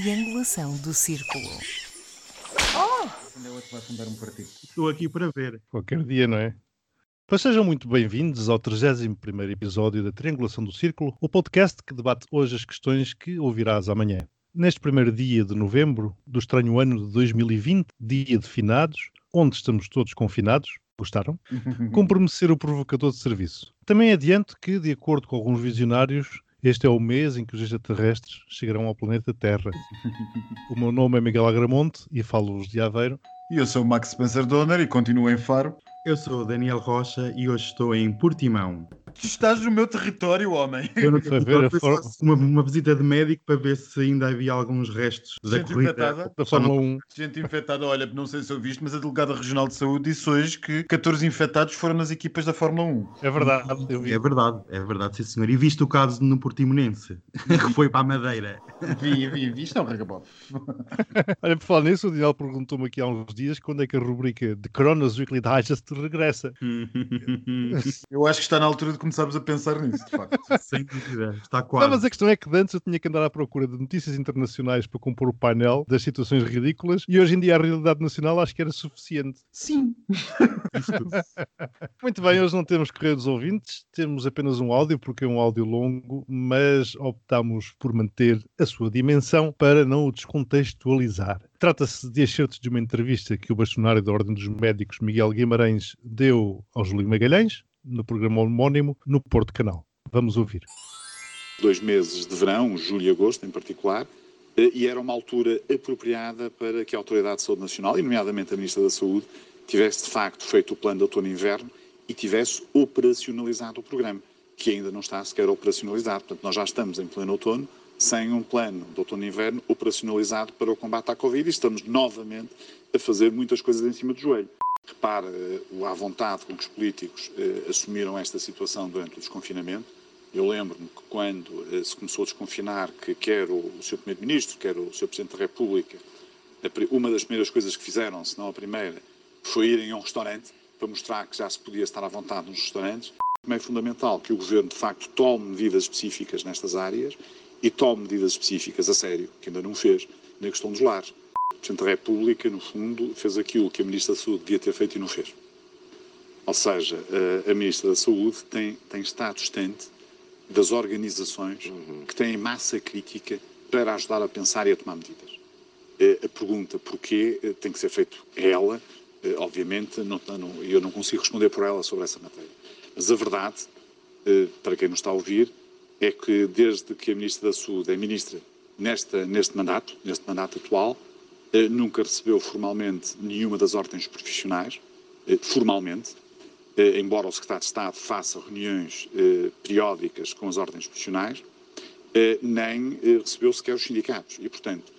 triangulação do círculo. Vai fundar um partido? Estou aqui para ver. Qualquer dia, não é? Pois sejam muito bem-vindos ao 31 episódio da Triangulação do Círculo, o podcast que debate hoje as questões que ouvirás amanhã. Neste primeiro dia de novembro do estranho ano de 2020, dia de finados, onde estamos todos confinados, gostaram? Cumpre-me ser o provocador de serviço. Também adianto que, de acordo com alguns visionários, este é o mês em que os extraterrestres chegarão ao planeta Terra. O meu nome é Miguel Agramonte e falo-vos de Aveiro. E eu sou o Max Spencer Donner e continuo em Faro. Eu sou o Daniel Rocha e hoje estou em Portimão. Tu estás no meu território, homem. Eu não Foi ver for- uma, uma visita de médico para ver se ainda havia alguns restos da Gente corrida. infectada? Da Fórmula 1. Gente infectada, olha, não sei se ouviste, mas a Delegada Regional de Saúde disse hoje que 14 infectados foram nas equipas da Fórmula 1. É verdade, eu vi. É verdade, é verdade, sim senhor. E visto o caso no Portimonense, que foi para a Madeira. Vi, vi, vi. Isto é um regabote. Olha, por falar nisso, o Daniel perguntou-me aqui há uns dias quando é que a rubrica de Cronos Weekly Digest regressa. Eu acho que está na altura de começarmos a pensar nisso, de facto. Sem dúvida, está Não, quase. mas a questão é que de antes eu tinha que andar à procura de notícias internacionais para compor o painel das situações ridículas e hoje em dia a realidade nacional acho que era suficiente. Sim. Muito bem, hoje não temos correio dos ouvintes, temos apenas um áudio, porque é um áudio longo, mas optamos por manter a sua dimensão para não o descontextualizar. Trata-se de excertos de uma entrevista que o bastonário da Ordem dos Médicos, Miguel Guimarães, deu ao Júlio Magalhães, no programa homónimo, no Porto Canal. Vamos ouvir. dois meses de verão, julho e agosto em particular, eh, e era uma altura apropriada para que a Autoridade de Saúde Nacional, e nomeadamente a Ministra da Saúde, tivesse de facto feito o plano de outono e inverno e tivesse operacionalizado o programa, que ainda não está sequer operacionalizado. Portanto, nós já estamos em pleno outono, sem um plano de outono inverno operacionalizado para o combate à Covid e estamos novamente a fazer muitas coisas em cima do joelho. Repara eh, o à vontade com que os políticos eh, assumiram esta situação durante o desconfinamento. Eu lembro-me que quando eh, se começou a desconfinar, que quer o, Sr. Primeiro-Ministro, quer o Sr. Presidente da República, uma das primeiras coisas que fizeram, se não a primeira, foi irem a um restaurante para mostrar que já se podia estar à vontade nos restaurantes. Também é fundamental que o Governo, de facto, tome medidas específicas nestas áreas e tome medidas específicas a sério, que ainda não fez, na questão dos lares. O Presidente da República, no fundo, fez aquilo que a Ministra da Saúde devia ter feito e não fez. Ou seja, a- a Ministra da Saúde tem, tem estado distante das organizações que têm massa crítica para ajudar a pensar e a tomar medidas. Eh, A pergunta porquê eh, tem que ser feito ela, eh, obviamente, não, não- eu não consigo responder por ela sobre essa matéria. Mas a verdade, eh, para quem nos está a ouvir, é que desde que a Ministra da Saúde é Ministra nesta, neste mandato, neste mandato atual, eh, nunca recebeu formalmente nenhuma das ordens profissionais, eh, formalmente, eh, embora o Secretário de Estado faça reuniões periódicas com as ordens profissionais, nem recebeu sequer os sindicatos. E, portanto,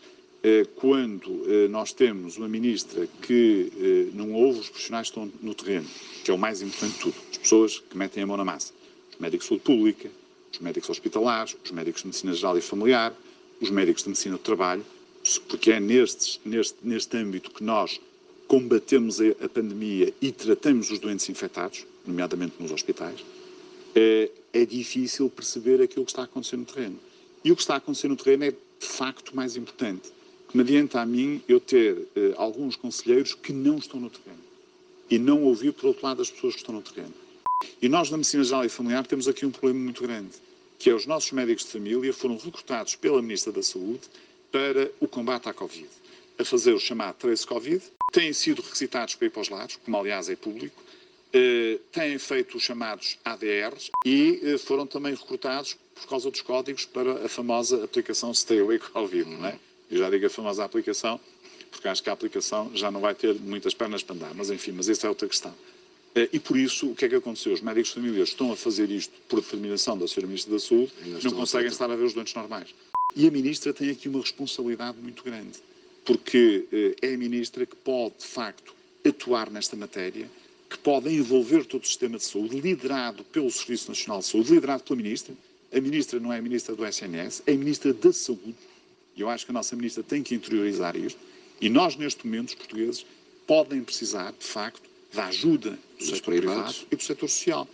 quando nós temos uma ministra que não ouve os profissionais que estão no terreno, que é o mais importante de tudo, as pessoas que metem a mão na massa, os médicos de saúde pública, os médicos hospitalares, os médicos de medicina geral e familiar, os médicos de medicina do trabalho, porque é nestes, neste, neste âmbito que nós combatemos a, a pandemia e tratamos os doentes infectados, nomeadamente nos hospitais, é, é difícil perceber aquilo que está a acontecer no terreno. E o que está a acontecer no terreno é, de facto, mais importante. Que me adianta a mim eu ter eh, alguns conselheiros que não estão no terreno e não ouvir, por outro lado, as pessoas que estão no terreno. E nós, na Medicina Geral e Familiar, temos aqui um problema muito grande, que é os nossos médicos de família foram recrutados pela Ministra da Saúde para o combate à Covid, a fazer o chamado Trace Covid, têm sido requisitados para ir para os lados, como aliás é público, eh, têm feito os chamados ADRs e eh, foram também recrutados por causa dos códigos para a famosa aplicação Stay Away Covid, não é? Eu já digo a famosa aplicação, porque acho que a aplicação já não vai ter muitas pernas para andar, mas enfim, mas essa é outra questão. Eh, E por isso, o que é que aconteceu? Os médicos de família estão a fazer isto por determinação da Sra. Ministra da Saúde, não conseguem estar a ver os doentes normais. E a Ministra tem aqui uma responsabilidade muito grande, porque eh, é a Ministra que pode, de facto, atuar nesta matéria, que pode envolver todo o sistema de saúde, liderado pelo Serviço Nacional de Saúde, liderado pela Ministra. A Ministra não é a Ministra do SNS, é a Ministra da Saúde. E eu acho que a nossa Ministra tem que interiorizar isto. E nós, neste momento, os portugueses, podem precisar, de facto, da ajuda do setor privado e do setor social.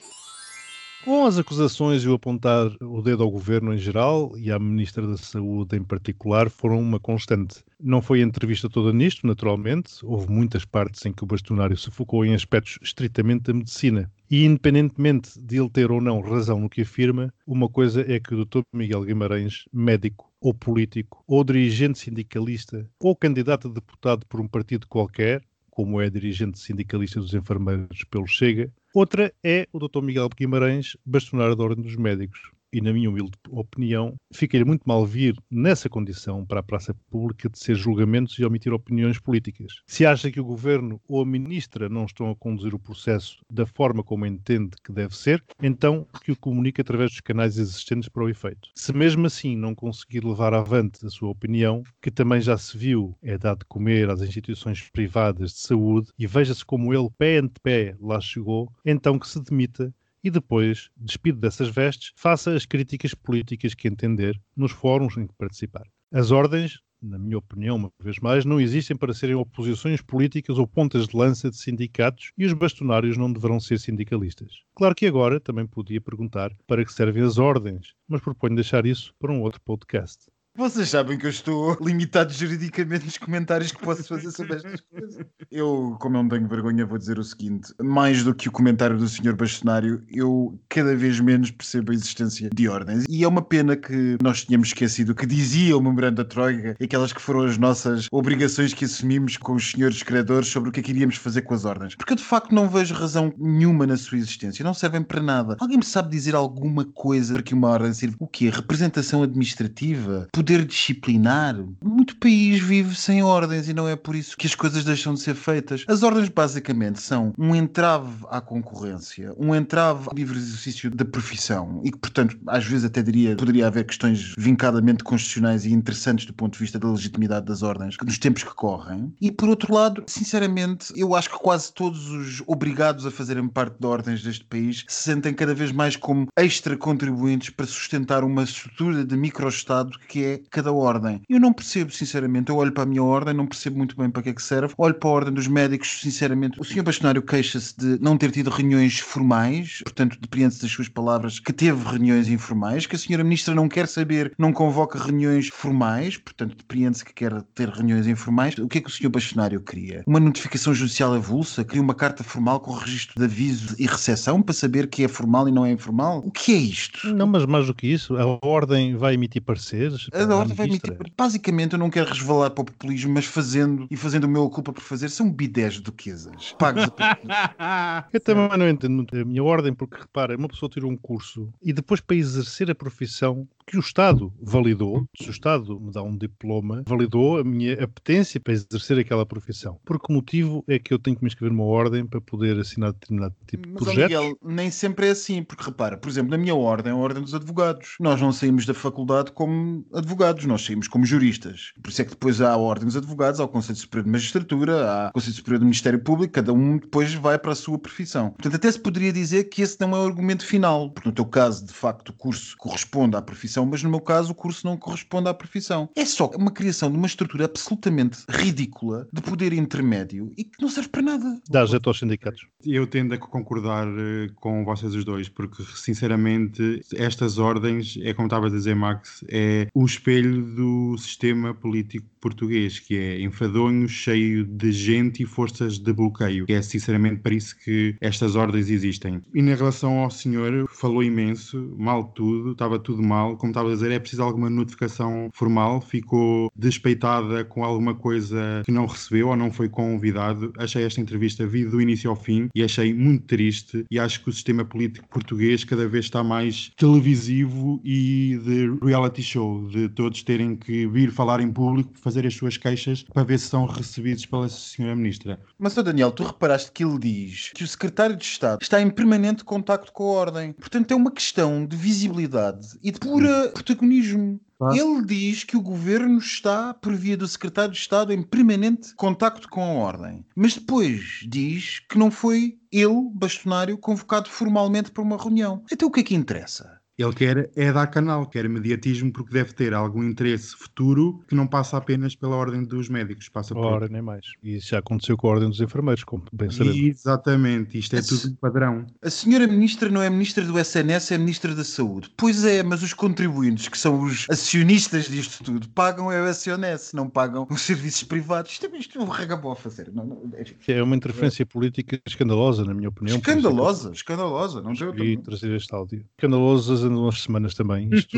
Bom, as acusações e o apontar o dedo ao governo em geral e à Ministra da Saúde em particular foram uma constante. Não foi a entrevista toda nisto, naturalmente. Houve muitas partes em que o bastonário se focou em aspectos estritamente da medicina. E, independentemente de ele ter ou não razão no que afirma, uma coisa é que o Dr. Miguel Guimarães, médico ou político, ou dirigente sindicalista, ou candidato a deputado por um partido qualquer, como é dirigente sindicalista dos enfermeiros pelo Chega, Outra é o Dr. Miguel Guimarães, bastonário da Ordem dos Médicos. E, na minha humilde opinião, fica-lhe muito mal vir nessa condição para a praça pública de ser julgamentos e omitir opiniões políticas. Se acha que o governo ou a ministra não estão a conduzir o processo da forma como entende que deve ser, então que o comunique através dos canais existentes para o efeito. Se mesmo assim não conseguir levar avante a sua opinião, que também já se viu é dado de comer às instituições privadas de saúde e veja-se como ele, pé ante pé, lá chegou, então que se demita e depois, despido dessas vestes, faça as críticas políticas que entender nos fóruns em que participar. As ordens, na minha opinião, uma vez mais, não existem para serem oposições políticas ou pontas de lança de sindicatos e os bastonários não deverão ser sindicalistas. Claro que agora também podia perguntar para que servem as ordens, mas proponho deixar isso para um outro podcast. Vocês sabem que eu estou limitado juridicamente nos comentários que posso fazer sobre estas coisas. Eu, como eu não tenho vergonha, vou dizer o seguinte: mais do que o comentário do Sr. Bastonário, eu cada vez menos percebo a existência de ordens. E é uma pena que nós tenhamos esquecido o que dizia o memorando da Troika aquelas que foram as nossas obrigações que assumimos com os senhores credores sobre o que é que iríamos fazer com as ordens. Porque eu de facto não vejo razão nenhuma na sua existência, não servem para nada. Alguém me sabe dizer alguma coisa para que uma ordem sirva? O quê? Representação administrativa? Poder disciplinar. Muito país vive sem ordens e não é por isso que as coisas deixam de ser feitas. As ordens basicamente são um entrave à concorrência, um entrave ao livre exercício da profissão e que, portanto, às vezes até diria poderia haver questões vincadamente constitucionais e interessantes do ponto de vista da legitimidade das ordens nos tempos que correm. E por outro lado, sinceramente, eu acho que quase todos os obrigados a fazerem parte de ordens deste país se sentem cada vez mais como extra contribuintes para sustentar uma estrutura de microestado que é cada ordem. Eu não percebo, sinceramente. Eu olho para a minha ordem, não percebo muito bem para que é que serve. Olho para a ordem dos médicos, sinceramente. O senhor bastonário queixa-se de não ter tido reuniões formais, portanto, depreende-se das suas palavras que teve reuniões informais, que a senhora ministra não quer saber, não convoca reuniões formais, portanto, depreende-se que quer ter reuniões informais. O que é que o senhor bastonário queria? Uma notificação judicial avulsa? Queria uma carta formal com registro de aviso e recepção para saber que é formal e não é informal? O que é isto? Não, mas mais do que isso, a ordem vai emitir pareceres. A ordem vai emitir. Basicamente, eu não quero resvalar para o populismo, mas fazendo e fazendo o meu culpa por fazer, são bidés duquesas. Pagos a Eu também não entendo muito a minha ordem, porque repara, uma pessoa tira um curso e depois para exercer a profissão que o Estado validou, se o Estado me dá um diploma, validou a minha apetência para exercer aquela profissão. Por que motivo é que eu tenho que me inscrever numa ordem para poder assinar determinado tipo de Mas, projetos? Miguel, nem sempre é assim, porque repara, por exemplo, na minha ordem, a ordem dos advogados, nós não saímos da faculdade como advogados, nós saímos como juristas. Por isso é que depois há a ordem dos advogados, há o Conselho Superior de Magistratura, há o Conselho Superior do Ministério Público, cada um depois vai para a sua profissão. Portanto, até se poderia dizer que esse não é o argumento final, porque no teu caso, de facto, o curso corresponde à profissão, mas no meu caso, o curso não corresponde à profissão. É só uma criação de uma estrutura absolutamente ridícula de poder intermédio e que não serve para nada. Dá jeito aos sindicatos. Eu tendo a concordar eh, com vocês os dois, porque sinceramente estas ordens, é como estava a dizer Max, é o espelho do sistema político português, que é enfadonho, cheio de gente e forças de bloqueio. Que é sinceramente para isso que estas ordens existem. E na relação ao senhor, falou imenso, mal tudo, estava tudo mal. Como estava a dizer, é preciso alguma notificação formal, ficou despeitada com alguma coisa que não recebeu ou não foi convidado. Achei esta entrevista vi do início ao fim e achei muito triste e acho que o sistema político português cada vez está mais televisivo e de reality show, de todos terem que vir falar em público, fazer as suas queixas para ver se são recebidos pela senhora ministra. Mas, ó Daniel, tu reparaste que ele diz que o secretário de Estado está em permanente contacto com a ordem. Portanto, é uma questão de visibilidade e de pura protagonismo. Claro. Ele diz que o governo está, por via do secretário de Estado, em permanente contacto com a ordem. Mas depois diz que não foi ele, bastonário, convocado formalmente para uma reunião. Então o que é que interessa? Ele quer é dar canal, quer mediatismo, porque deve ter algum interesse futuro que não passa apenas pela ordem dos médicos, passa por. Ora, nem mais. E isso já aconteceu com a ordem dos enfermeiros, como bem sabemos. Exatamente, isto é Esse- tudo um padrão. A senhora ministra não é ministra do SNS, é ministra da Saúde. Pois é, mas os contribuintes, que são os acionistas disto tudo, pagam é o SNS, não pagam os serviços privados. Isto é, isto é um regabofa, sério. Não, não, enfim. É uma interferência política escandalosa, na minha opinião. é Escandalosa, escandalosa. Não tem escolhi trazer este áudio. Escandalosas andam umas semanas também. Isto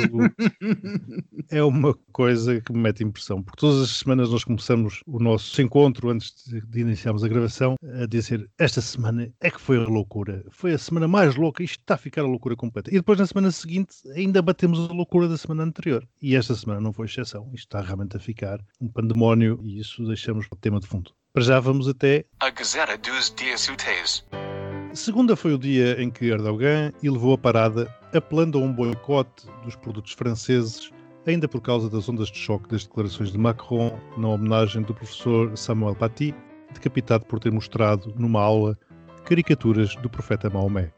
é uma coisa que me mete impressão, porque todas as semanas nós começamos o nosso encontro antes de, iniciarmos a gravação a dizer esta semana é que foi a loucura, foi a semana mais louca, isto está a ficar a loucura completa. E depois na semana seguinte ainda batemos a loucura da semana anterior. E esta semana não foi exceção, isto está realmente a ficar um pandemónio e isso deixamos o tema de fundo. Para já vamos até A Gazeta dos Dias Úteis. Segunda foi o dia em que Erdogan elevou a parada, apelando a um boicote dos produtos franceses, ainda por causa das ondas de choque das declarações de Macron na homenagem do professor Samuel Paty, decapitado por ter mostrado, numa aula, caricaturas do profeta Maomé.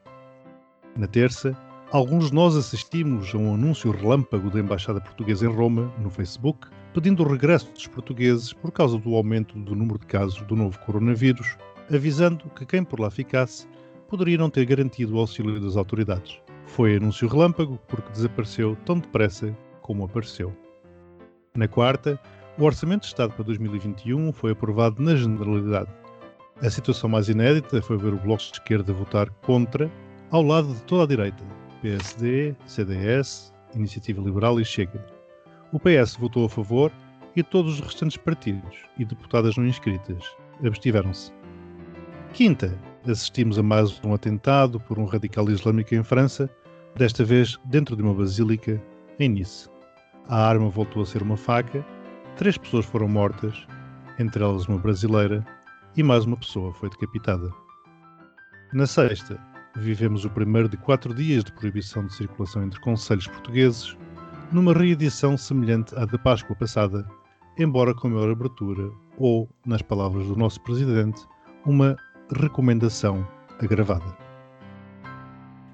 Na terça, alguns de nós assistimos a um anúncio relâmpago da Embaixada Portuguesa em Roma, no Facebook, pedindo o regresso dos portugueses por causa do aumento do número de casos do novo coronavírus, avisando que quem por lá ficasse poderia não ter garantido o auxílio das autoridades. Foi anúncio relâmpago porque desapareceu tão depressa como apareceu. Na quarta, o Orçamento de Estado para 2021 foi aprovado na generalidade. A situação mais inédita foi ver o Bloco de Esquerda votar contra, ao lado de toda a direita, PSD, CDS, Iniciativa Liberal e Chega. O PS votou a favor e todos os restantes partidos e deputadas não inscritas abstiveram-se. Quinta, assistimos a mais um atentado por um radical islâmico em França, desta vez dentro de uma basílica em Nice. A arma voltou a ser uma faca, três pessoas foram mortas, entre elas uma brasileira, e mais uma pessoa foi decapitada. Na sexta, vivemos o primeiro de quatro dias de proibição de circulação entre conselhos portugueses, numa reedição semelhante à da Páscoa passada, embora com maior abertura, ou, nas palavras do nosso presidente, uma recomendação agravada.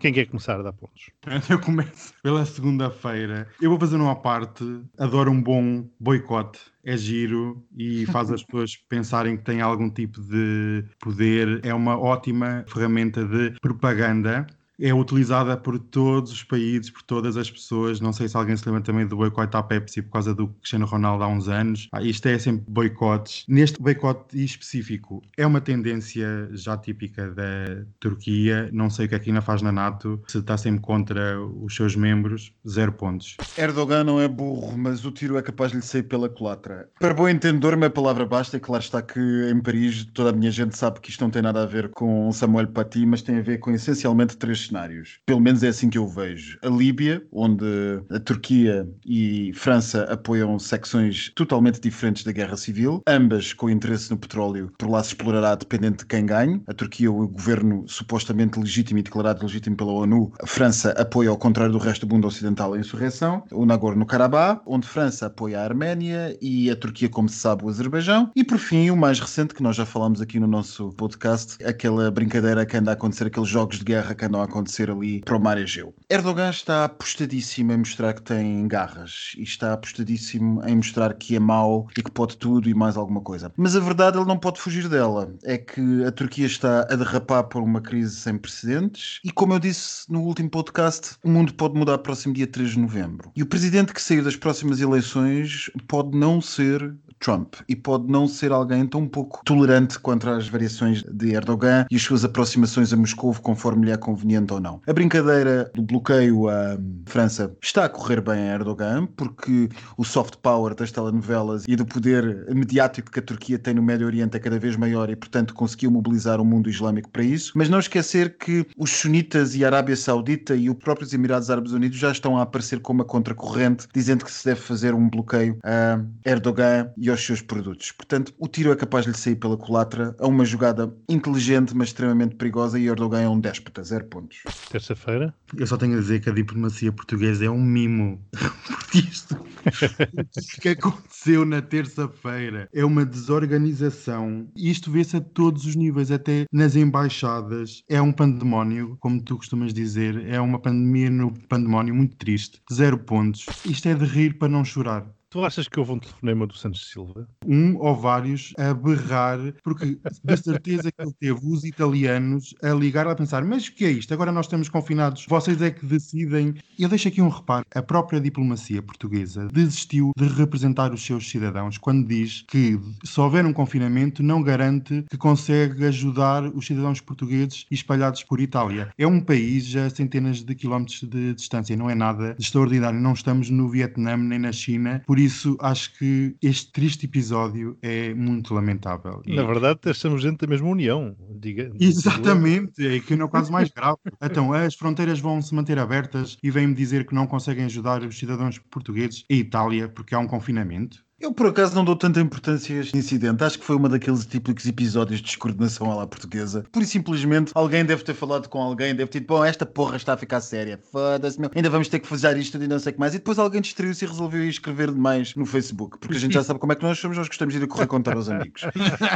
Quem quer começar a dar pontos? Eu começo pela segunda-feira. Eu vou fazer uma parte. Adoro um bom boicote. É giro e faz as pessoas pensarem que têm algum tipo de poder. É uma ótima ferramenta de propaganda. É utilizada por todos os países, por todas as pessoas. Não sei se alguém se lembra também do boicote à Pepsi por causa do Cristiano Ronaldo há uns anos. Ah, isto é sempre boicotes. Neste boicote específico, é uma tendência já típica da Turquia. Não sei o que é que ainda faz na NATO. Se está sempre contra os seus membros, zero pontos. Erdogan não é burro, mas o tiro é capaz de lhe sair pela culatra. Para bom entendedor, minha palavra basta. E claro está que em Paris toda a minha gente sabe que isto não tem nada a ver com Samuel Paty, mas tem a ver com essencialmente três cenários. Pelo menos é assim que eu vejo. A Líbia, onde a Turquia e França apoiam secções totalmente diferentes da guerra civil, ambas com interesse no petróleo, por lá se explorará dependente de quem ganhe. A Turquia, o governo supostamente legítimo e declarado legítimo pela ONU, a França apoia, ao contrário do resto do mundo ocidental, a insurreição. O Nagorno-Karabakh, onde França apoia a Arménia e a Turquia, como se sabe, o Azerbaijão. E por fim, o mais recente, que nós já falámos aqui no nosso podcast, aquela brincadeira que anda a acontecer, aqueles jogos de guerra que andam a acontecer ali para o mar Egeu. Erdogan está apostadíssimo em mostrar que tem garras e está apostadíssimo em mostrar que é mau e que pode tudo e mais alguma coisa. Mas a verdade ele não pode fugir dela. É que a Turquia está a derrapar por uma crise sem precedentes e, como eu disse no último podcast, o mundo pode mudar próximo dia 3 de novembro. E o presidente que sair das próximas eleições pode não ser Trump e pode não ser alguém tão pouco tolerante contra as variações de Erdogan e as suas aproximações a Moscou conforme lhe é conveniente ou não. A brincadeira do bloqueio à França está a correr bem a Erdogan porque o soft power das telenovelas e do poder mediático que a Turquia tem no Médio Oriente é cada vez maior e portanto conseguiu mobilizar o mundo islâmico para isso, mas não esquecer que os sunitas e a Arábia Saudita e os próprios Emirados Árabes Unidos já estão a aparecer como uma contracorrente dizendo que se deve fazer um bloqueio a Erdogan e aos seus produtos. Portanto, o tiro é capaz de lhe sair pela culatra a uma jogada inteligente, mas extremamente perigosa e Erdogan é um déspota, zero pontos. Terça-feira. Eu só tenho a dizer que a diplomacia portuguesa é um mimo. Porque isto o que aconteceu na terça-feira é uma desorganização. Isto vê-se a todos os níveis, até nas embaixadas. É um pandemónio, como tu costumas dizer. É uma pandemia no pandemónio muito triste. Zero pontos. Isto é de rir para não chorar. Tu achas que houve um telefonema do Santos Silva? Um ou vários a berrar, porque de certeza que ele teve os italianos a ligar a pensar: mas o que é isto? Agora nós estamos confinados, vocês é que decidem. Eu deixo aqui um reparo: a própria diplomacia portuguesa desistiu de representar os seus cidadãos quando diz que se houver um confinamento, não garante que consegue ajudar os cidadãos portugueses espalhados por Itália. É um país a centenas de quilómetros de distância, não é nada extraordinário. Não estamos no Vietnã nem na China, por isso acho que este triste episódio é muito lamentável. E- Na verdade, estamos dentro da mesma União. Diga, Exatamente, é que não é o caso mais grave. Então, as fronteiras vão se manter abertas e vêm-me dizer que não conseguem ajudar os cidadãos portugueses em Itália porque há um confinamento. Eu, por acaso, não dou tanta importância a este incidente. Acho que foi uma daqueles típicos episódios de descoordenação à la portuguesa. E simplesmente, alguém deve ter falado com alguém, deve ter dito, bom, esta porra está a ficar séria. Foda-se, meu. Ainda vamos ter que fazer isto e não sei o que mais. E depois alguém distraiu-se e resolveu escrever demais no Facebook. Porque a gente já sabe como é que nós somos, nós gostamos de ir a correr contar aos amigos.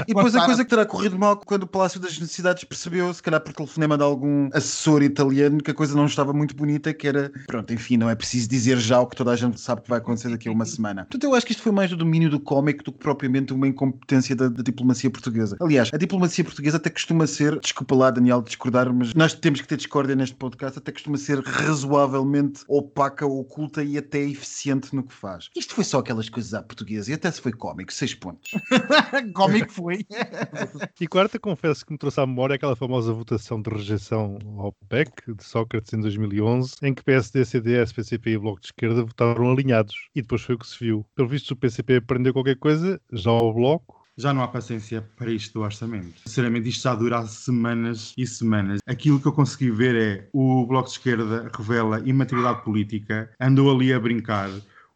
E depois a coisa que terá corrido mal quando o Palácio das Necessidades percebeu, se calhar por telefonema de algum assessor italiano, que a coisa não estava muito bonita, que era, pronto, enfim, não é preciso dizer já o que toda a gente sabe que vai acontecer daqui a uma semana. Portanto, eu acho que isto foi mais do domínio do cómico do que propriamente uma incompetência da, da diplomacia portuguesa. Aliás, a diplomacia portuguesa até costuma ser, desculpa lá, Daniel, discordar, mas nós temos que ter discórdia neste podcast, até costuma ser razoavelmente opaca, oculta e até eficiente no que faz. Isto foi só aquelas coisas à portuguesa e até se foi cómico, seis pontos. Cómico foi. E quarta, confesso que me trouxe à memória aquela famosa votação de rejeição ao PEC de Sócrates em 2011, em que PSD, CDS, PCP e Bloco de Esquerda votaram alinhados. E depois foi o que se viu. Pelo visto, o PCP aprendeu qualquer coisa, já ao Bloco. Já não há paciência para isto do orçamento. Sinceramente, isto já dura semanas e semanas. Aquilo que eu consegui ver é o Bloco de Esquerda revela imaturidade política, andou ali a brincar.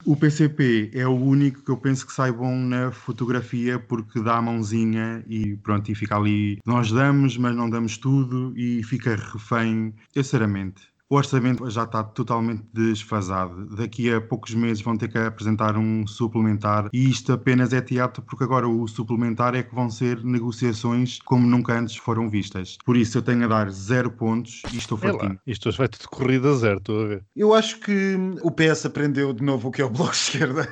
O PCP é o único que eu penso que sai bom na fotografia porque dá a mãozinha e pronto, e fica ali. Nós damos, mas não damos tudo e fica refém. Eu, sinceramente, o orçamento já está totalmente desfasado. Daqui a poucos meses vão ter que apresentar um suplementar e isto apenas é teatro porque agora o suplementar é que vão ser negociações como nunca antes foram vistas. Por isso eu tenho a dar zero pontos e estou É fortinho. isto hoje vai tudo corrido a zero, estou a ver. Eu acho que o PS aprendeu de novo o que é o Bloco de Esquerda.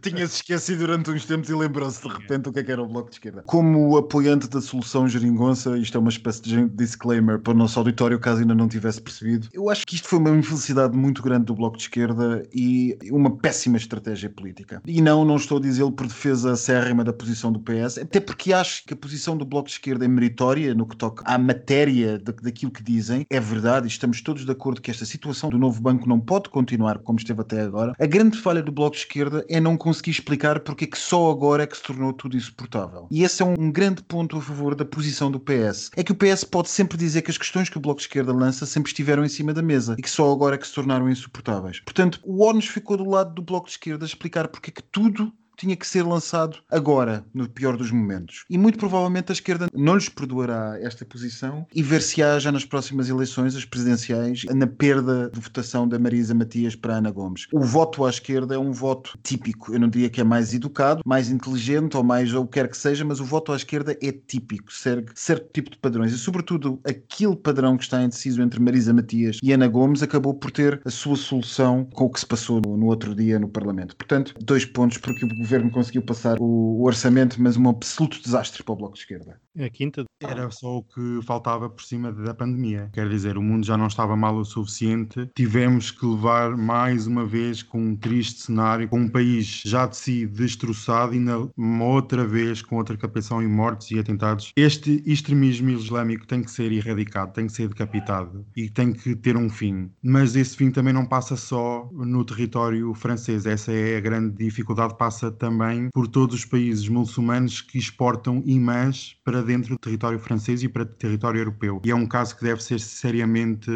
Tinha-se esquecido durante uns tempos e lembrou-se de repente o que é que era o Bloco de Esquerda. Como apoiante da solução geringonça, isto é uma espécie de disclaimer para o nosso auditório, caso ainda não tivesse percebido. Eu acho que isto foi uma infelicidade muito grande do Bloco de Esquerda e uma péssima estratégia política. E não, não estou a dizê-lo por defesa acérrima da posição do PS, até porque acho que a posição do Bloco de Esquerda é meritória no que toca à matéria da- daquilo que dizem. É verdade, e estamos todos de acordo que esta situação do novo banco não pode continuar como esteve até agora. A grande falha do Bloco de Esquerda é não conseguir explicar porque é que só agora é que se tornou tudo insuportável. E esse é um grande ponto a favor da posição do PS. É que o PS pode sempre dizer que as questões que o Bloco de Esquerda lança sempre estiveram em cima da mesa e que só agora é que se tornaram insuportáveis. Portanto, o ONU ficou do lado do Bloco de Esquerda a explicar porque é que tudo tinha que ser lançado agora, no pior dos momentos. E muito provavelmente a esquerda não lhes perdoará esta posição e ver-se-á já nas próximas eleições, as presidenciais, na perda de votação da Marisa Matias para Ana Gomes. O voto à esquerda é um voto típico. Eu não diria que é mais educado, mais inteligente ou mais ou o que quer que seja, mas o voto à esquerda é típico, segue certo tipo de padrões. E, sobretudo, aquele padrão que está indeciso entre Marisa Matias e Ana Gomes acabou por ter a sua solução com o que se passou no, no outro dia no Parlamento. Portanto, dois pontos porque o governo conseguiu passar o, o orçamento, mas um absoluto desastre para o Bloco de Esquerda. A quinta, Era só o que faltava por cima da pandemia. Quer dizer, o mundo já não estava mal o suficiente. Tivemos que levar mais uma vez com um triste cenário, com um país já de si destroçado e na, uma outra vez com outra captação em mortes e atentados. Este extremismo islâmico tem que ser erradicado, tem que ser decapitado e tem que ter um fim. Mas esse fim também não passa só no território francês. Essa é a grande dificuldade, passa também por todos os países muçulmanos que exportam imãs para dentro do território francês e para o território europeu. E é um caso que deve ser seriamente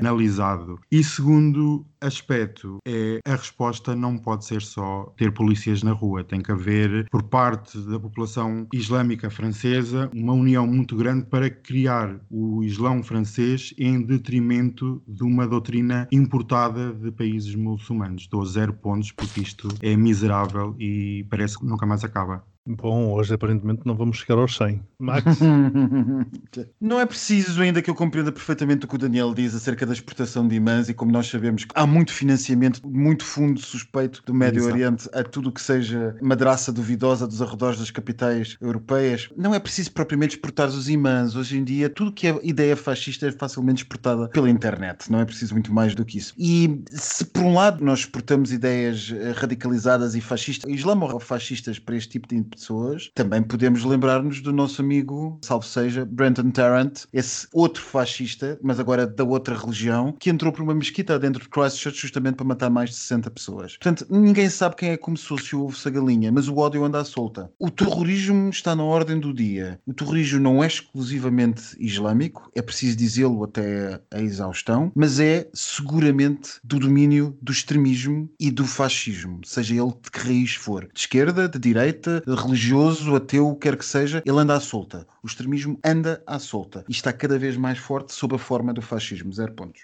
analisado. E segundo aspecto é a resposta não pode ser só ter polícias na rua, tem que haver por parte da população islâmica francesa uma união muito grande para criar o Islão francês em detrimento de uma doutrina importada de países muçulmanos. Dou zero pontos porque isto é miserável e parece que nunca mais acaba. Bom, hoje aparentemente não vamos chegar aos 100. Max? não é preciso ainda que eu compreenda perfeitamente o que o Daniel diz acerca da exportação de imãs e como nós sabemos há muito financiamento, muito fundo suspeito do Médio Exato. Oriente a tudo o que seja madraça duvidosa dos arredores das capitais europeias. Não é preciso propriamente exportar os imãs. Hoje em dia tudo que é ideia fascista é facilmente exportada pela internet. Não é preciso muito mais do que isso. E se por um lado nós exportamos ideias eh, radicalizadas e fascistas, islamo-fascistas para este tipo de pessoas, também podemos lembrar-nos do nosso amigo, salvo seja, Brenton Tarrant, esse outro fascista, mas agora da outra religião, que entrou por uma mesquita dentro de Christchurch justamente para matar mais de 60 pessoas. Portanto, ninguém sabe quem é que começou, se houve a galinha, mas o ódio anda à solta. O terrorismo está na ordem do dia. O terrorismo não é exclusivamente islâmico, é preciso dizê-lo até a exaustão, mas é seguramente do domínio do extremismo e do fascismo, seja ele de que raiz for. De esquerda, de direita, de religioso, ateu, quer que seja, ele anda à solta. O extremismo anda à solta e está cada vez mais forte sob a forma do fascismo. Zero pontos.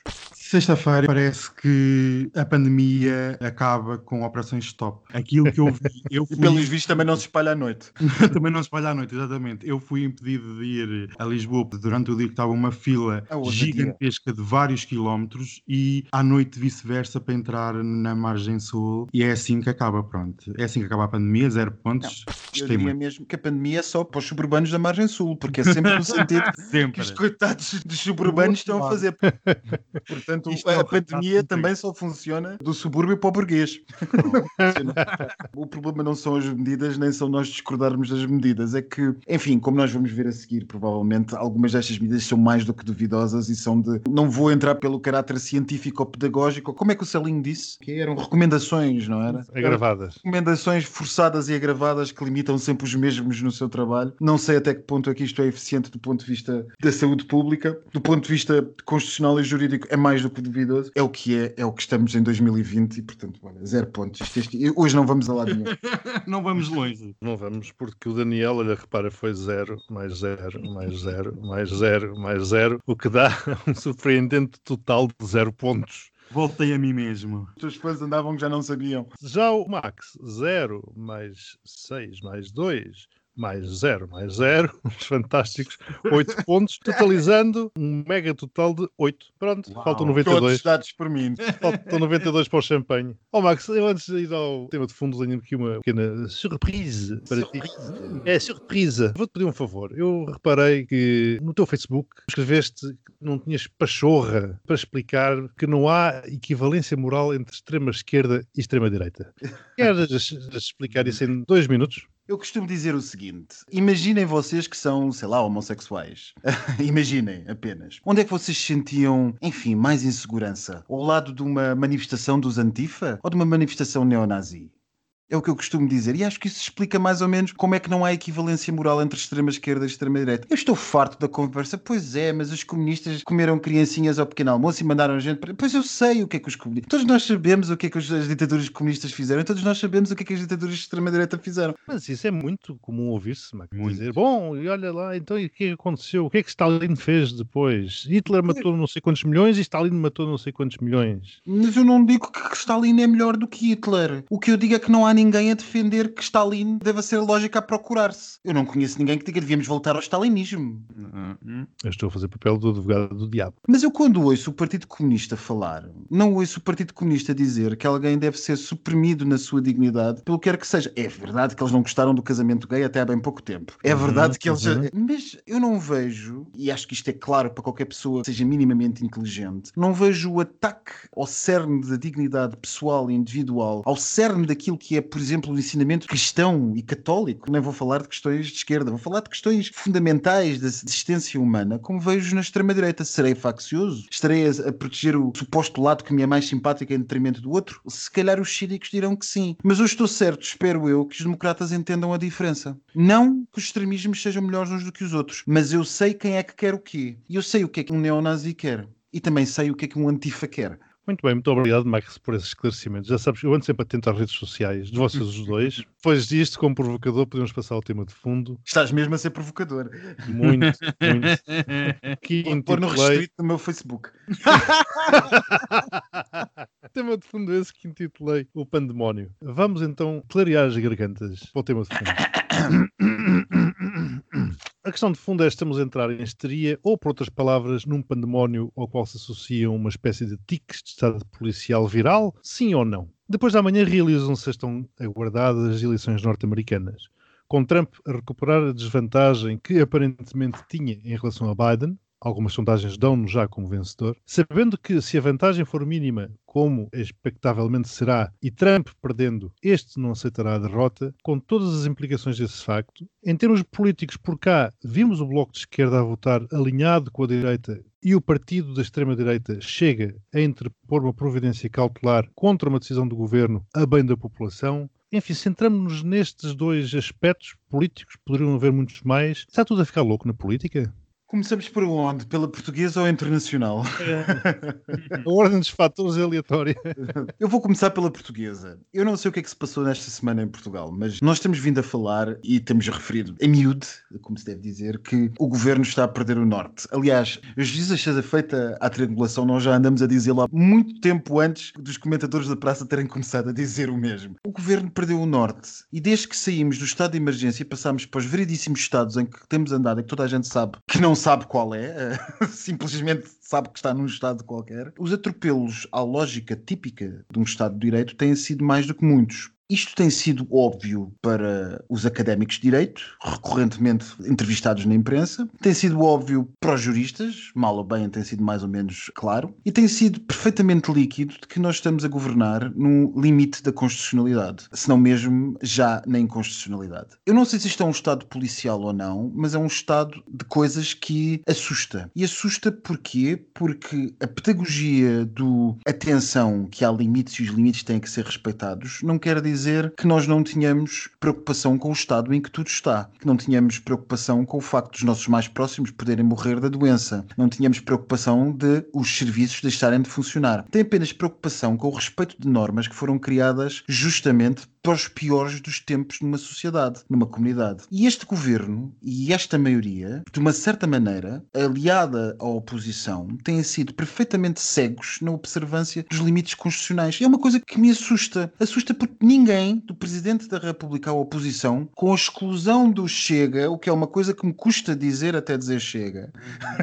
Sexta-feira parece que a pandemia acaba com operações stop. Aquilo que eu vi, eu E fui... pelos vistos também não se espalha à noite. também não se espalha à noite, exatamente. Eu fui impedido de ir a Lisboa durante o dia que estava uma fila gigantesca de vários quilómetros e à noite vice-versa para entrar na margem sul e é assim que acaba, pronto. É assim que acaba a pandemia, zero pontos. Eu Gostei diria muito. mesmo que a pandemia é só para os suburbanos da margem sul, porque é sempre no sentido que Sempre. os coitados dos suburbanos estão a fazer. Portanto, Isto é a pandemia também só funciona do subúrbio para o burguês. o problema não são as medidas, nem são nós discordarmos das medidas. É que, enfim, como nós vamos ver a seguir, provavelmente algumas destas medidas são mais do que duvidosas e são de. Não vou entrar pelo caráter científico ou pedagógico. Como é que o Salinho disse? Que eram recomendações, não era? Agravadas. recomendações forçadas e agravadas que limitam sempre os mesmos no seu trabalho. Não sei até que ponto é que isto é eficiente do ponto de vista da saúde pública. Do ponto de vista constitucional e jurídico é mais do que duvidoso. É o que é, é o que estamos em 2020 e, portanto, olha, zero pontos. Isto, isto- hoje não vamos a lado nenhum. Não vamos longe. Não vamos, porque o Daniel, olha, repara, foi 0, mais 0, mais 0, mais 0, mais 0, o que dá um surpreendente total de 0 pontos. Voltei a mim mesmo. Os teus fãs andavam que já não sabiam. Já o Max, 0 mais 6 mais 2 mais 0 mais 0, os fantásticos 8 pontos, totalizando um mega total de 8. Pronto, Uau. faltam Todos 92. dados por mim. Faltam 92 para o champanhe. Ó Max, eu antes de ir ao tema de fundo tenho aqui uma pequena surprise para ti. É surpresa. Vou-te pedir um favor. Eu reparei que no teu Facebook escreveste que não tinhas pachorra para explicar que não há equivalência moral entre extrema esquerda e extrema direita. Queres explicar isso em dois minutos? Eu costumo dizer o seguinte: imaginem vocês que são, sei lá, homossexuais. imaginem apenas. Onde é que vocês se sentiam, enfim, mais insegurança? Ao lado de uma manifestação dos Antifa ou de uma manifestação neonazi? É o que eu costumo dizer. E acho que isso explica mais ou menos como é que não há equivalência moral entre extrema esquerda e extrema direita. Eu estou farto da conversa. Pois é, mas os comunistas comeram criancinhas ao pequeno almoço e mandaram gente para. Pois eu sei o que é que os comunistas. Todos nós sabemos o que é que as ditaduras comunistas fizeram. Todos nós sabemos o que é que as ditaduras de extrema direita fizeram. Mas isso é muito comum ouvir-se. Muito. Dizer, bom, e olha lá, então e o que é que aconteceu? O que é que Stalin fez depois? Hitler matou não sei quantos milhões e Stalin matou não sei quantos milhões. Mas eu não digo que Stalin é melhor do que Hitler. O que eu digo é que não há ninguém a defender que Stalin deva ser lógica a procurar-se. Eu não conheço ninguém que diga que devíamos voltar ao stalinismo. Eu estou a fazer papel do advogado do diabo. Mas eu quando ouço o Partido Comunista falar, não ouço o Partido Comunista dizer que alguém deve ser suprimido na sua dignidade, pelo que quer que seja. É verdade que eles não gostaram do casamento gay até há bem pouco tempo. É Uhum, verdade que eles... uhum. Mas eu não vejo, e acho que isto é claro para qualquer pessoa que seja minimamente inteligente, não vejo o ataque ao cerne da dignidade pessoal e individual, ao cerne daquilo que é por exemplo, o ensinamento cristão e católico. Nem vou falar de questões de esquerda, vou falar de questões fundamentais da existência humana, como vejo na extrema-direita. Serei faccioso? Estarei a, a, proteger o suposto lado que me é mais simpático em detrimento do outro? Se calhar os cínicos dirão que sim. Mas eu estou certo, espero eu, que os democratas entendam a diferença. Não que os extremismos sejam melhores uns do que os outros, mas eu sei quem é que quer o quê. E eu sei o que é que um neonazi quer. E também sei o que é que um antifa quer. Muito bem, muito obrigado, Max, por esses esclarecimentos. Já sabes, eu ando sempre atento às redes sociais de vocês os dois. Depois disto, como provocador, podemos passar ao tema de fundo. Estás mesmo a ser provocador. Muito, muito. Que Vou pôr no restrito no meu Facebook. tema de fundo esse que intitulei O Pandemónio. Vamos então clarear as gargantas para o tema de fundo. A questão de fundo é estamos a entrar em histeria ou, por outras palavras, num pandemónio ao qual se associam uma espécie de tiques de estado policial viral, sim ou não? Depois da manhã realizam-se as tão aguardadas eleições norte-americanas, com Trump a recuperar a desvantagem que aparentemente tinha em relação a Biden, algumas sondagens dão-no já como vencedor, sabendo que se a vantagem for mínima, como expectavelmente será, e Trump perdendo, este não aceitará a derrota, com todas as implicações desse facto. Em termos políticos, por cá, vimos o Bloco de Esquerda a votar alinhado com a direita e o partido da extrema-direita chega a interpor uma providência cautelar contra uma decisão do governo a bem da população. Enfim, centramos-nos nestes dois aspectos políticos, poderiam haver muitos mais. Está tudo a ficar louco na política? Começamos por onde? Pela portuguesa ou internacional? A ordem dos fatores é aleatória. Eu vou começar pela portuguesa. Eu não sei o que é que se passou nesta semana em Portugal, mas nós temos vindo a falar e temos referido em miúde, como se deve dizer, que o governo está a perder o norte. Aliás, a justiça seja feita à triangulação, nós já andamos a dizer lá muito tempo antes dos comentadores da praça terem começado a dizer o mesmo. O governo perdeu o norte e desde que saímos do estado de emergência passámos para os veridíssimos estados em que temos andado e que toda a gente sabe que não sabe qual é, simplesmente sabe que está num Estado qualquer. Os atropelos à lógica típica de um Estado de Direito têm sido mais do que muitos. Isto tem sido óbvio para os académicos de direito, recorrentemente entrevistados na imprensa, tem sido óbvio para os juristas, mal ou bem tem sido mais ou menos claro, e tem sido perfeitamente líquido de que nós estamos a governar no limite da constitucionalidade, se não mesmo já na inconstitucionalidade. Eu não sei se isto é um Estado policial ou não, mas é um Estado de coisas que assusta. E assusta porquê? Porque a pedagogia do atenção que há limites e os limites têm que ser respeitados não quer dizer dizer que nós não tínhamos preocupação com o estado em que tudo está, que não tínhamos preocupação com o facto dos nossos mais próximos poderem morrer da doença, não tínhamos preocupação de os serviços deixarem de funcionar. Tem apenas preocupação com o respeito de normas que foram criadas justamente para os piores dos tempos numa sociedade, numa comunidade. E este governo e esta maioria, de uma certa maneira, aliada à oposição, têm sido perfeitamente cegos na observância dos limites constitucionais. E é uma coisa que me assusta. Assusta porque ninguém, do Presidente da República à oposição, com a exclusão do Chega, o que é uma coisa que me custa dizer até dizer Chega,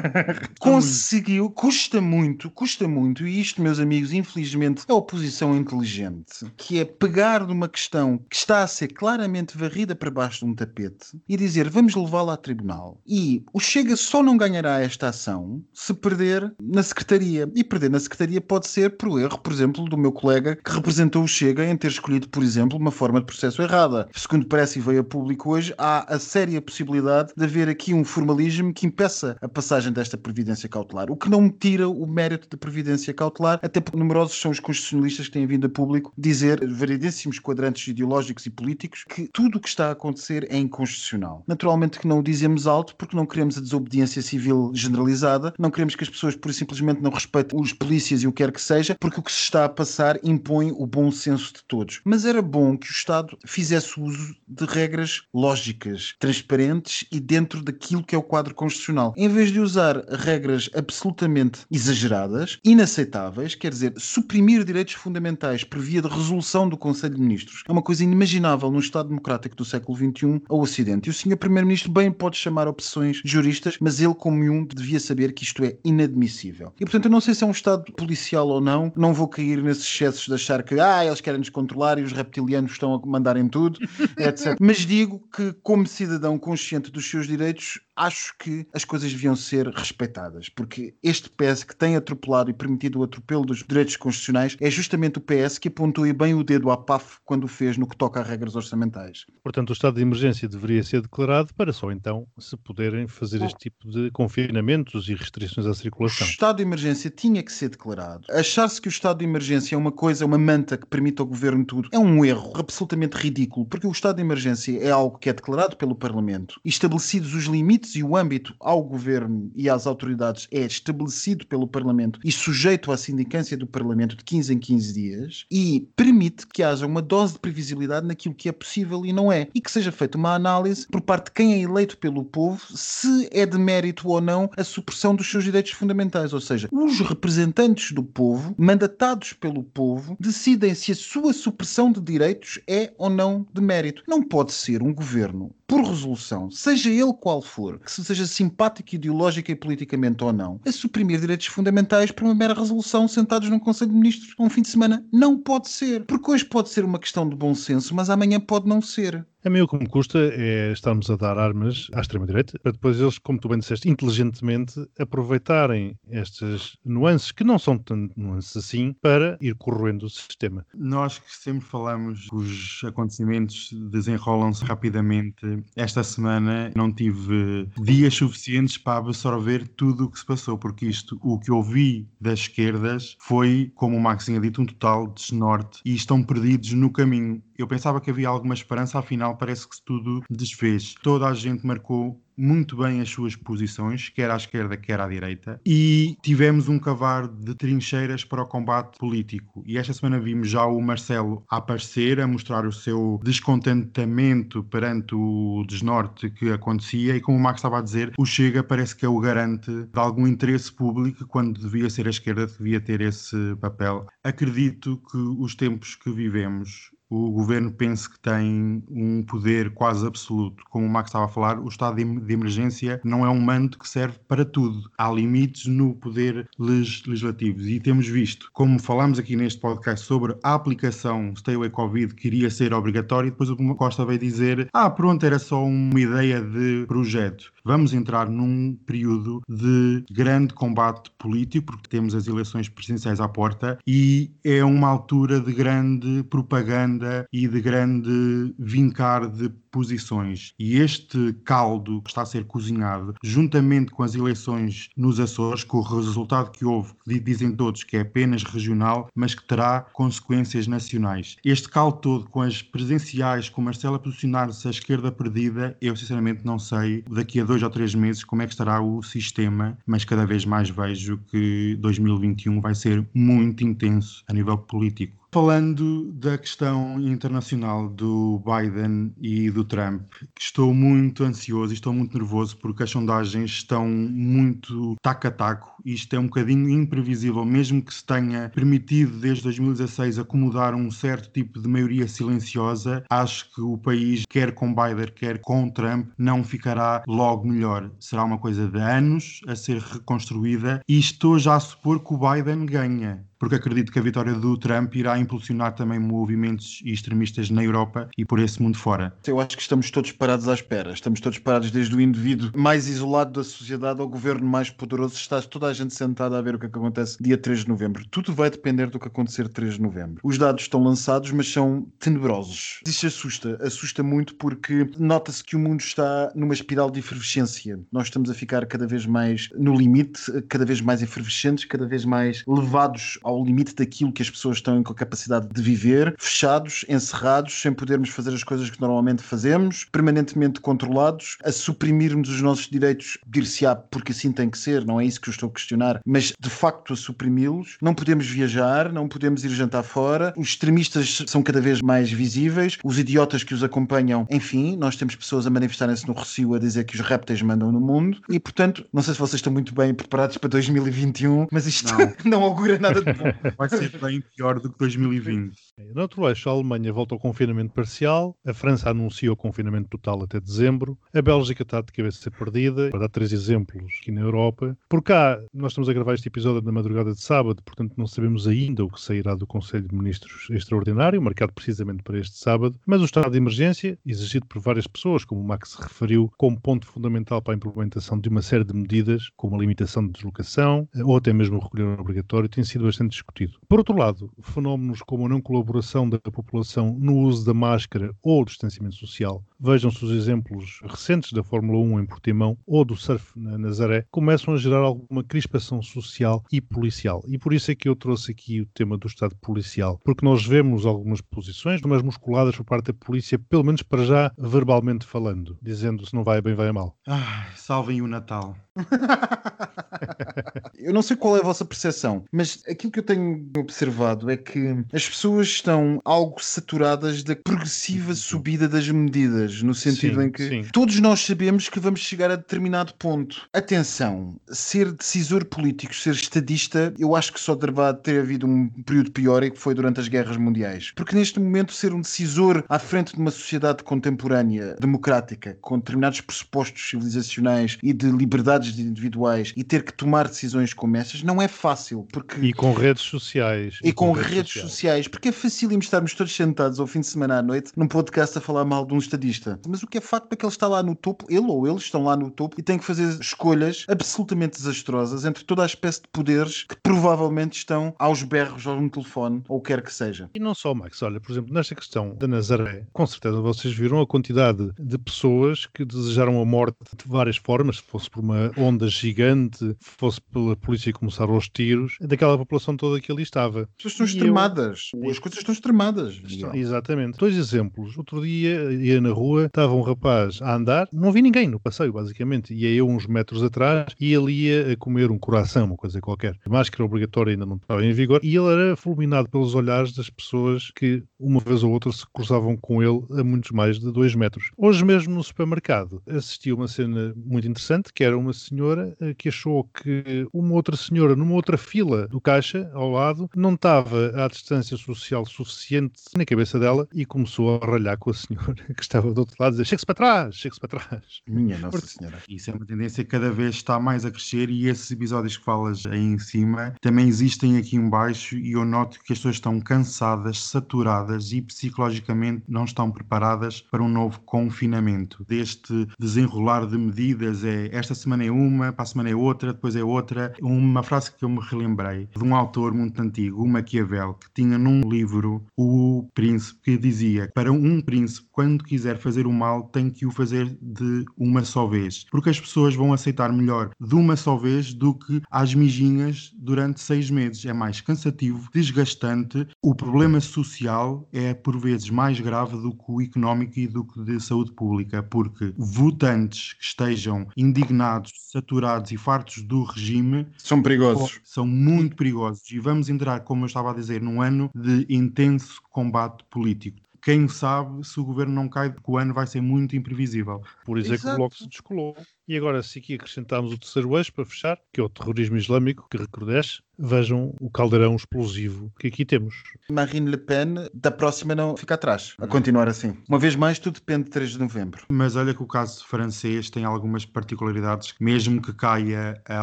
conseguiu, custa muito, custa muito, e isto, meus amigos, infelizmente, é a oposição inteligente, que é pegar numa questão que está a ser claramente varrida para baixo de um tapete e dizer vamos levá-la a tribunal. E o Chega só não ganhará esta ação se perder na Secretaria. E perder na Secretaria pode ser por erro, por exemplo, do meu colega que representou o Chega em ter escolhido, por exemplo, uma forma de processo errada. Segundo parece e veio a público hoje, há a séria possibilidade de haver aqui um formalismo que impeça a passagem desta previdência cautelar, o que não tira o mérito da previdência cautelar, até porque numerosos são os constitucionalistas que têm vindo a público dizer, variedíssimos quadrantes ideológicos e políticos, que tudo o que está a acontecer é inconstitucional. Naturalmente que não o dizemos alto porque não queremos a desobediência civil generalizada, não queremos que as pessoas por simplesmente não respeitem os polícias e o que quer que seja, porque o que se está a passar impõe o bom senso de todos. Mas era bom que o Estado fizesse uso de regras lógicas, transparentes e dentro daquilo que é o quadro constitucional. Em vez de usar regras absolutamente exageradas, inaceitáveis, quer dizer, suprimir direitos fundamentais por via de resolução do Conselho de Ministros, uma coisa inimaginável no Estado democrático do século XXI ao Ocidente. E o Sr. Primeiro-Ministro bem pode chamar opções juristas, mas ele, como um, devia saber que isto é inadmissível. E portanto, eu não sei se é um Estado policial ou não, não vou cair nesses excessos de achar que ah, eles querem nos controlar e os reptilianos estão a mandar em tudo, etc. Mas digo que, como cidadão consciente dos seus direitos, acho que as coisas deviam ser respeitadas, porque este PS que tem atropelado e permitido o atropelo dos direitos constitucionais é justamente o PS que apontou bem o dedo à PAF quando o fez no que toca a regras orçamentais. Portanto, o estado de emergência deveria ser declarado para só então se poderem fazer este tipo de confinamentos e restrições à circulação. O estado de emergência tinha que ser declarado. Achar-se que o estado de emergência é uma coisa, uma manta que permite ao governo tudo, é um erro absolutamente ridículo, porque o estado de emergência é algo que é declarado pelo Parlamento. E estabelecidos os limites e o âmbito ao governo e às autoridades é estabelecido pelo Parlamento e sujeito à sindicância do Parlamento de 15 em 15 dias e permite que haja uma dose de previsibilidade naquilo que é possível e não é. E que seja feita uma análise por parte de quem é eleito pelo povo se é de mérito ou não a supressão dos seus direitos fundamentais. Ou seja, os representantes do povo, mandatados pelo povo, decidem se a sua supressão de direitos é ou não de mérito. Não pode ser um governo por resolução, seja ele qual for, que seja simpático ideológica e politicamente ou não, a suprimir direitos fundamentais por uma mera resolução sentados num Conselho de Ministros um fim de semana. Não pode ser. Porque hoje pode ser uma questão de bom senso, mas amanhã pode não ser. A mim o que me custa é estarmos a dar armas à extrema-direita para depois eles, como tu bem disseste, inteligentemente aproveitarem estas nuances, que não são tanto nuances assim, para ir corroendo o sistema. Nós que sempre falamos que os acontecimentos desenrolam-se rapidamente, esta semana não tive dias suficientes para absorver tudo o que se passou, porque isto, o que ouvi das esquerdas foi, como o Max tinha dito, um total desnorte e estão perdidos no caminho. Eu pensava que havia alguma esperança, afinal parece que tudo desfez. Toda a gente marcou muito bem as suas posições, quer à esquerda, quer à direita, e tivemos um cavar de trincheiras para o combate político. E esta semana vimos já o Marcelo aparecer, a mostrar o seu descontentamento perante o desnorte que acontecia, e como o Max estava a dizer, o Chega parece que é o garante de algum interesse público, quando devia ser a esquerda, devia ter esse papel. Acredito que os tempos que vivemos o governo pensa que tem um poder quase absoluto. Como o Max estava a falar, o estado de emergência não é um manto que serve para tudo. Há limites no poder legislativo e temos visto, como falamos aqui neste podcast sobre a aplicação Stay Away Covid que iria ser obrigatória, depois o Costa veio dizer: ah, pronto, era só uma ideia de projeto. Vamos entrar num período de grande combate político, porque temos as eleições presidenciais à porta e é uma altura de grande propaganda e de grande vincar de posições. E este caldo que está a ser cozinhado, juntamente com as eleições nos Açores, com o resultado que houve, dizem todos que é apenas regional, mas que terá consequências nacionais. Este caldo todo, com as presenciais, com Marcelo a posicionar-se à esquerda perdida, eu sinceramente não sei daqui a dois ou três meses como é que estará o sistema, mas cada vez mais vejo que 2021 vai ser muito intenso a nível político. Falando da questão internacional do Biden e do Trump, estou muito ansioso e estou muito nervoso porque as sondagens estão muito taco a taco. Isto é um bocadinho imprevisível, mesmo que se tenha permitido desde 2016 acomodar um certo tipo de maioria silenciosa. Acho que o país, quer com Biden, quer com Trump, não ficará logo melhor. Será uma coisa de anos a ser reconstruída e estou já a supor que o Biden ganha porque acredito que a vitória do Trump irá impulsionar também movimentos extremistas na Europa e por esse mundo fora. Eu acho que estamos todos parados à espera. Estamos todos parados desde o indivíduo mais isolado da sociedade ao governo mais poderoso. Está toda a gente sentada a ver o que, é acontece dia 3 de novembro. Tudo vai depender do que acontecer 3 de novembro. Os dados estão lançados, mas são tenebrosos. Isso assusta. Assusta muito porque nota-se que o mundo está numa espiral de efervescência. Nós estamos a ficar cada vez mais no limite, cada vez mais efervescentes, cada vez mais levados ao ao limite daquilo que as pessoas estão com a capacidade de viver, fechados, encerrados, sem podermos fazer as coisas que normalmente fazemos, permanentemente controlados, a suprimirmos os nossos direitos, dir-se-á porque assim tem que ser, não é isso que eu estou a questionar, mas de facto a suprimi-los. Não podemos viajar, não podemos ir jantar fora, os extremistas são cada vez mais visíveis, os idiotas que os acompanham, enfim, nós temos pessoas a manifestarem-se no Recio a dizer que os répteis mandam no mundo. E, portanto, não sei se vocês estão muito bem preparados para 2021, mas isto não, não augura nada de vai ser bem pior do que 2020. No outro eixo, a Alemanha volta ao confinamento parcial, a França anuncia o confinamento total até dezembro, a Bélgica está de cabeça perdida, para dar três exemplos aqui na Europa. Por cá, nós estamos a gravar este episódio na madrugada de sábado, portanto não sabemos ainda o que sairá do Conselho de Ministros extraordinário, marcado precisamente para este sábado, mas o estado de emergência, exigido por várias pessoas, como o Max referiu, como ponto fundamental para a implementação de uma série de medidas, como a limitação de deslocação ou até mesmo o recolher obrigatório, tem sido bastante discutido. Por outro lado, fenómenos como a não colaboração da população no uso da máscara ou o distanciamento social, vejam-se os exemplos recentes da Fórmula 1 em Portimão ou do surf na Nazaré, começam a gerar alguma crispação social e policial. E por isso é que eu trouxe aqui o tema do Estado policial, porque nós vemos algumas posições, mas musculadas por parte da polícia, pelo menos para já verbalmente falando, dizendo se não vai bem, vai mal. Ai, salvem o Natal. Eu não sei qual é a vossa percepção, mas aquilo que eu tenho observado é que as pessoas estão algo saturadas da progressiva subida das medidas, no sentido Sim, em que sim. todos nós sabemos que vamos chegar a determinado ponto. Atenção, ser decisor político, ser estadista, eu acho que só deverá ter havido um período pior e que foi durante as guerras mundiais. Porque neste momento ser um decisor à frente de uma sociedade contemporânea, democrática, com determinados pressupostos civilizacionais e de liberdades individuais e ter que tomar decisões como essas não é fácil, porque E com redes sociais. e com redes sociais, porque é facílimo estarmos todos sentados ao fim de semana à noite num podcast a falar mal de um estadista. Mas o que é facto é que ele está lá no topo, ele ou eles estão lá no topo e têm que fazer escolhas absolutamente desastrosas entre toda a espécie de poderes que provavelmente estão aos berros ou no telefone ou o que quer que seja. E não só, Max. Olha, por exemplo, nesta questão da Nazaré, com certeza vocês viram a quantidade de pessoas que desejaram a morte de várias formas, se fosse por uma onda gigante, fosse pela polícia começar aos tiros, daquela população toda que ali estava. As pessoas estão E eu- extremadas. As coisas estão extremadas. Miguel. Exatamente. Dois exemplos. Outro dia ia na rua, estava um rapaz a andar, não vi ninguém no passeio, basicamente. Ia eu uns metros atrás e ele ia a comer um coração, uma coisa qualquer. A máscara obrigatória ainda não estava em vigor e ele era fulminado pelos olhares das pessoas que, uma vez ou outra, se cruzavam com ele a muitos mais de dois metros. Hoje mesmo no supermercado assisti a uma cena muito interessante, que era uma senhora eh, que achou que uma outra senhora numa outra fila do caixa ao lado não estava à distância social suficiente na cabeça dela e começou a ralhar com a senhora que estava do outro lado a dizer chegue-se para trás, chegue-se para trás. Minha Nossa Senhora. Isso é uma tendência que cada vez está mais a crescer e esses episódios que falas aí em cima também existem aqui em baixo e eu noto que as pessoas estão cansadas, saturadas e psicologicamente não estão preparadas para um novo confinamento. Deste desenrolar de medidas é esta semana é uma, para a semana é outra, depois é outra. Uma frase que eu me relembrei de um autor muito antigo, o Maquiavel, que tinha num livro o príncipe que dizia para um príncipe quando quiser fazer o mal tem que o fazer de uma só vez, porque as pessoas vão aceitar melhor de uma só vez do que às mijinhas durante seis meses. É mais cansativo, desgastante. O problema social é por vezes mais grave do que o económico e do que de saúde pública, porque votantes que estejam indignados, saturados e fartos do regime São perigosos. são muito perigosos e vamos entrar, como eu estava a dizer, num ano de intenso combate político. Quem sabe se o governo não cai, porque o ano vai ser muito imprevisível. Por isso é que o Exato. Bloco se descolou. E agora, se aqui acrescentarmos o terceiro eixo para fechar, que é o terrorismo islâmico, que recrudesce, vejam o caldeirão explosivo que aqui temos. Marine Le Pen, da próxima não fica atrás. A continuar assim. Uma vez mais, tudo depende de 3 de novembro. Mas olha que o caso francês tem algumas particularidades, mesmo que caia a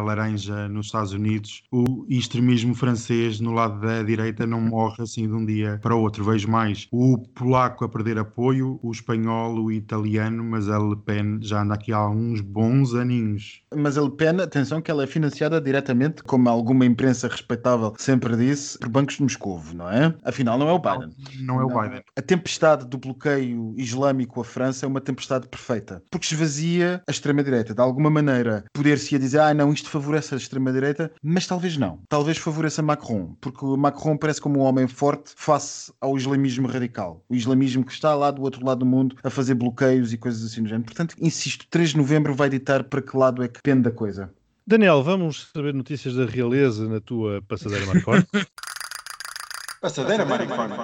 laranja nos Estados Unidos, o extremismo francês no lado da direita não morre assim de um dia para o outro. Vejo mais o polaco a perder apoio, o espanhol, o italiano, mas a Le Pen já anda aqui há uns bons aninhos. Mas a Le Pen, atenção que ela é financiada diretamente, como alguma imprensa respeitável sempre disse, por bancos de Moscou, não é? Afinal, não é o Biden. Não é o Biden. A tempestade do bloqueio islâmico à França é uma tempestade perfeita, porque esvazia a extrema-direita. De alguma maneira, poder-se dizer, ah, não, isto favorece a extrema-direita, mas talvez não. Talvez favoreça Macron, porque Macron parece como um homem forte face ao islamismo radical. O islamismo que está lá do outro lado do mundo a fazer bloqueios e coisas assim do género. Portanto, insisto, 3 de novembro vai ditar para que lado é que depende da coisa. Daniel, vamos saber notícias da realeza na tua passadeira Marconi? Passadeira, maricona.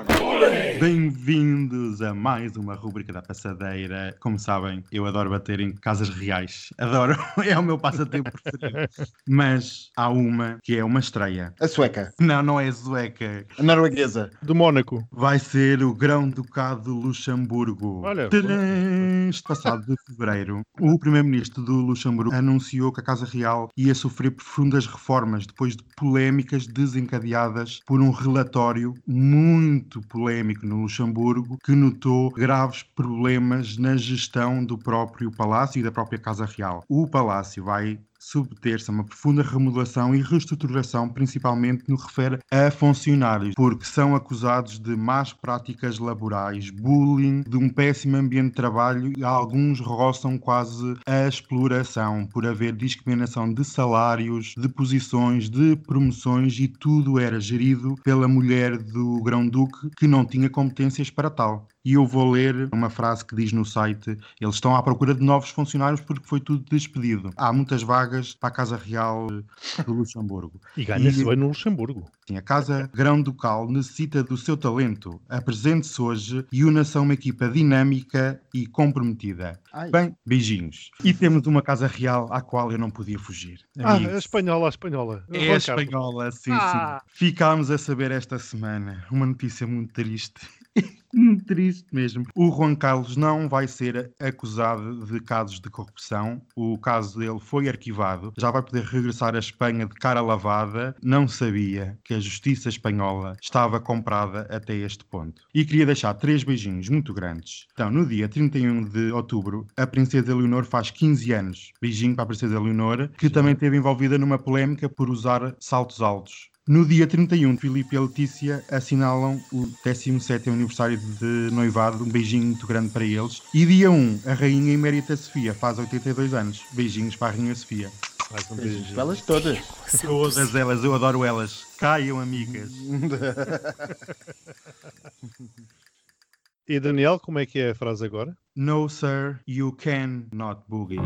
Bem-vindos a mais uma rubrica da Passadeira. Como sabem, eu adoro bater em casas reais. Adoro, é o meu passatempo preferido. Mas há uma que é uma estreia. A sueca, Não, não é sueca. a norueguesa. Do Mónaco. Vai ser o Grão-Ducado de Luxemburgo. Olha. Tadã! Este passado de fevereiro, o primeiro-ministro do Luxemburgo anunciou que a Casa Real ia sofrer profundas reformas depois de polémicas desencadeadas por um relatório muito polémico no Luxemburgo que notou graves problemas na gestão do próprio palácio e da própria Casa Real. O palácio vai submeter-se a uma profunda remodelação e reestruturação, principalmente no que refere a funcionários, porque são acusados de más práticas laborais, bullying, de um péssimo ambiente de trabalho e alguns roçam quase a exploração por haver discriminação de salários, de posições, de promoções e tudo era gerido pela mulher do Grão-Duque que não tinha competências para tal. E eu vou ler uma frase que diz no site: eles estão à procura de novos funcionários porque foi tudo despedido. Há muitas vagas para a Casa Real do Luxemburgo. E ganha-se bem no Luxemburgo. Sim, a Casa Grão-Ducal necessita do seu talento. Apresente-se hoje e una-se a uma equipa dinâmica e comprometida. Ai. Bem, beijinhos. E temos uma Casa Real à qual eu não podia fugir. Ah, Amigos. a espanhola, a espanhola. É a espanhola, sim, Ah. sim. Ficámos a saber esta semana uma notícia muito triste. triste mesmo. O Juan Carlos não vai ser acusado de casos de corrupção. O caso dele foi arquivado. Já vai poder regressar à Espanha de cara lavada. Não sabia que a justiça espanhola estava comprada até este ponto. E queria deixar três beijinhos muito grandes. Então, no dia 31 de outubro, a Princesa Leonor faz 15 anos. Beijinho para a Princesa Leonor, que também esteve envolvida numa polémica por usar saltos altos. No dia 31, Filipe e Letícia assinalam o 17º aniversário de noivado. Um beijinho muito grande para eles. E dia 1, a Rainha Emérita Sofia faz 82 anos. Beijinhos para a Rainha Sofia. Mais um beijinho. para elas todas. Todas elas, eu adoro elas. Caiam, amigas. E Daniel, como é que é a frase agora? No, sir, you can not boogie.